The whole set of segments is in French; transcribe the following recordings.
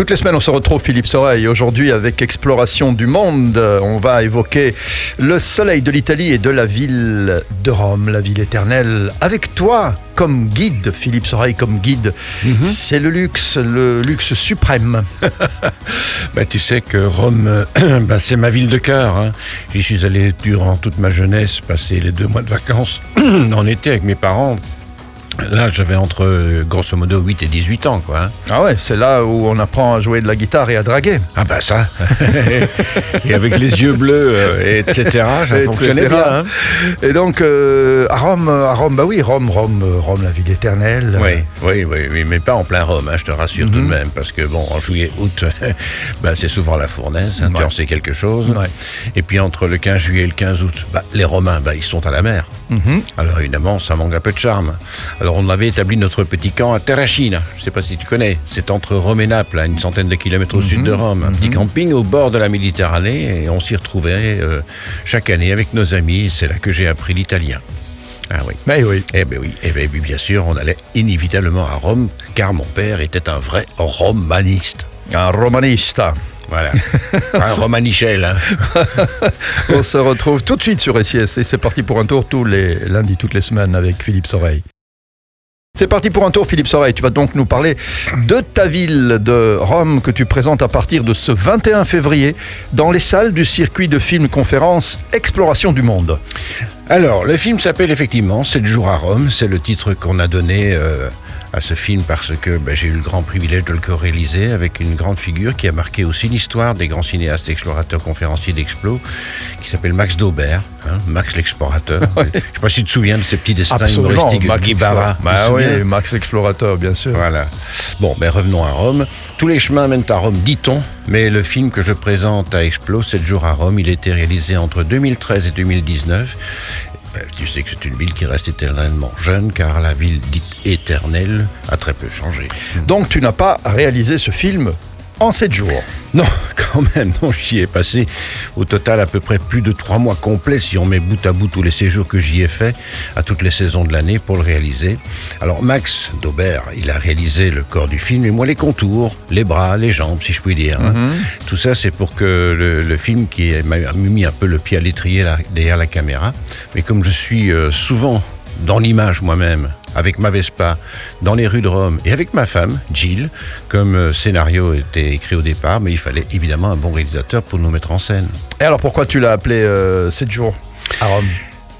Toutes les semaines, on se retrouve, Philippe Soreille. Aujourd'hui, avec Exploration du Monde, on va évoquer le soleil de l'Italie et de la ville de Rome, la ville éternelle. Avec toi, comme guide, Philippe Soreille, comme guide, Mhm. c'est le luxe, le luxe suprême. Bah, tu sais que Rome, bah, c'est ma ville de cœur. hein. J'y suis allé durant toute ma jeunesse, passer les deux mois de vacances en été avec mes parents. Là, j'avais entre, grosso modo, 8 et 18 ans, quoi. hein. Ah ouais, c'est là où on apprend à jouer de la guitare et à draguer. Ah bah ça Et avec les yeux bleus, euh, et etc., ça Etc. fonctionnait bien. hein. Et donc, euh, à Rome, à Rome, bah oui, Rome, Rome, euh, Rome, la ville éternelle. Oui, oui, oui, oui, mais pas en plein Rome, hein, je te rassure tout de même, parce que bon, en juillet, août, bah, c'est souvent la fournaise, hein, tu en sais quelque chose. Ouais. Et puis entre le 15 juillet et le 15 août, bah, les Romains, bah, ils sont à la mer. Mhm. Alors évidemment, ça manque un peu de charme. Alors on avait établi notre petit camp à Terracina, je ne sais pas si tu connais, c'est entre Rome et Naples, à une centaine de kilomètres au sud de Rome, un petit camping au bord de la Méditerranée, et on s'y retrouvait euh, chaque année avec nos amis, c'est là que j'ai appris l'italien. Ah oui. Mais oui. Eh bien oui, eh ben, oui, bien sûr, on allait inévitablement à Rome, car mon père était un vrai romaniste. Un romanista. Voilà. un romanichel. hein. On se retrouve tout de suite sur SIS et c'est parti pour un tour tous les lundis, toutes les semaines avec Philippe Soreille. C'est parti pour un tour, Philippe Soreille. Tu vas donc nous parler de ta ville de Rome que tu présentes à partir de ce 21 février dans les salles du circuit de film-conférence Exploration du Monde. Alors, le film s'appelle effectivement 7 jours à Rome. C'est le titre qu'on a donné euh, à ce film parce que ben, j'ai eu le grand privilège de le co-réaliser avec une grande figure qui a marqué aussi l'histoire des grands cinéastes explorateurs conférenciers d'Explo, qui s'appelle Max Daubert, hein, Max l'explorateur. Je ne sais pas si tu te souviens de ces petits destins humoristiques de Max Guy Barra. Bah oui, Max Explorateur, bien sûr. Voilà. Bon, ben revenons à Rome. Tous les chemins mènent à Rome, dit-on, mais le film que je présente à Explo, 7 jours à Rome, il a été réalisé entre 2013 et 2019. Ben, tu sais que c'est une ville qui reste éternellement jeune, car la ville dite éternelle a très peu changé. Donc tu n'as pas réalisé ce film en 7 jours. Non, quand même, non, j'y ai passé au total à peu près plus de trois mois complets si on met bout à bout tous les séjours que j'y ai fait à toutes les saisons de l'année pour le réaliser. Alors Max Daubert, il a réalisé le corps du film et moi les contours, les bras, les jambes, si je puis dire. hein. Tout ça, c'est pour que le, le film qui m'a mis un peu le pied à l'étrier derrière la caméra. Mais comme je suis euh, souvent dans l'image moi-même, avec ma Vespa, dans les rues de Rome, et avec ma femme, Jill, comme euh, scénario était écrit au départ, mais il fallait évidemment un bon réalisateur pour nous mettre en scène. Et alors pourquoi tu l'as appelé euh, 7 jours à Rome?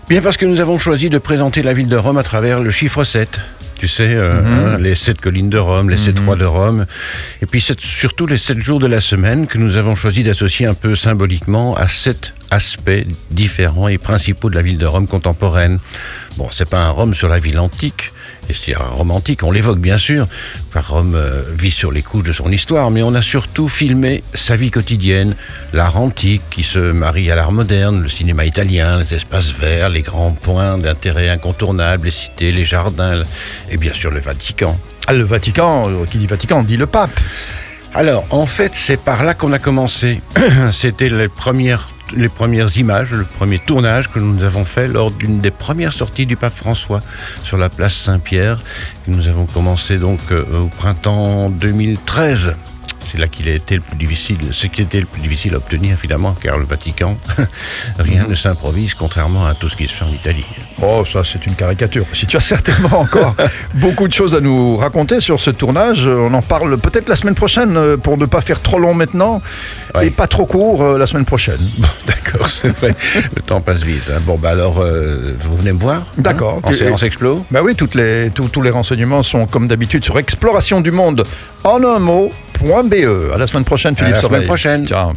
Bien parce que nous avons choisi de présenter la ville de Rome à travers le chiffre 7. Tu sais, euh, hein, les sept collines de Rome, les sept rois de Rome, et puis surtout les sept jours de la semaine que nous avons choisi d'associer un peu symboliquement à sept aspects différents et principaux de la ville de Rome contemporaine. Bon, c'est pas un Rome sur la ville antique, et c'est un Rome antique, on l'évoque bien sûr, car Rome euh, vit sur les couches de son histoire, mais on a surtout filmé sa vie quotidienne, l'art antique qui se marie à l'art moderne, le cinéma italien, les espaces verts, les grands points d'intérêt incontournables, les cités, les jardins, et bien sûr le Vatican. Ah, Le Vatican, euh, qui dit Vatican, dit le pape. Alors, en fait, c'est par là qu'on a commencé. C'était les premières, images, le premier tournage que nous avons fait lors d'une des premières sorties du pape François sur la place Saint-Pierre. Nous avons commencé donc euh, au printemps 2013. C'est là qu'il a été le plus difficile, ce qui était le plus difficile à obtenir finalement, car le Vatican, rien ne s'improvise, contrairement à tout ce qui se fait en Italie. Oh, ça c'est une caricature. Si tu as certainement encore beaucoup de choses à nous raconter sur ce tournage, on en parle peut-être la semaine prochaine euh, pour ne pas faire trop long maintenant Ouais. et pas trop court euh, la semaine prochaine. Bon, d'accord, c'est vrai, le temps passe vite. hein. Bon, bah alors, euh, vous venez me voir hein, D'accord. En Tu- séance explo Bah oui, toutes les, tous- tous les renseignements sont comme d'habitude sur exploration du monde en un mot.be. À la semaine prochaine, Philippe la semaine prochaine. Ciao.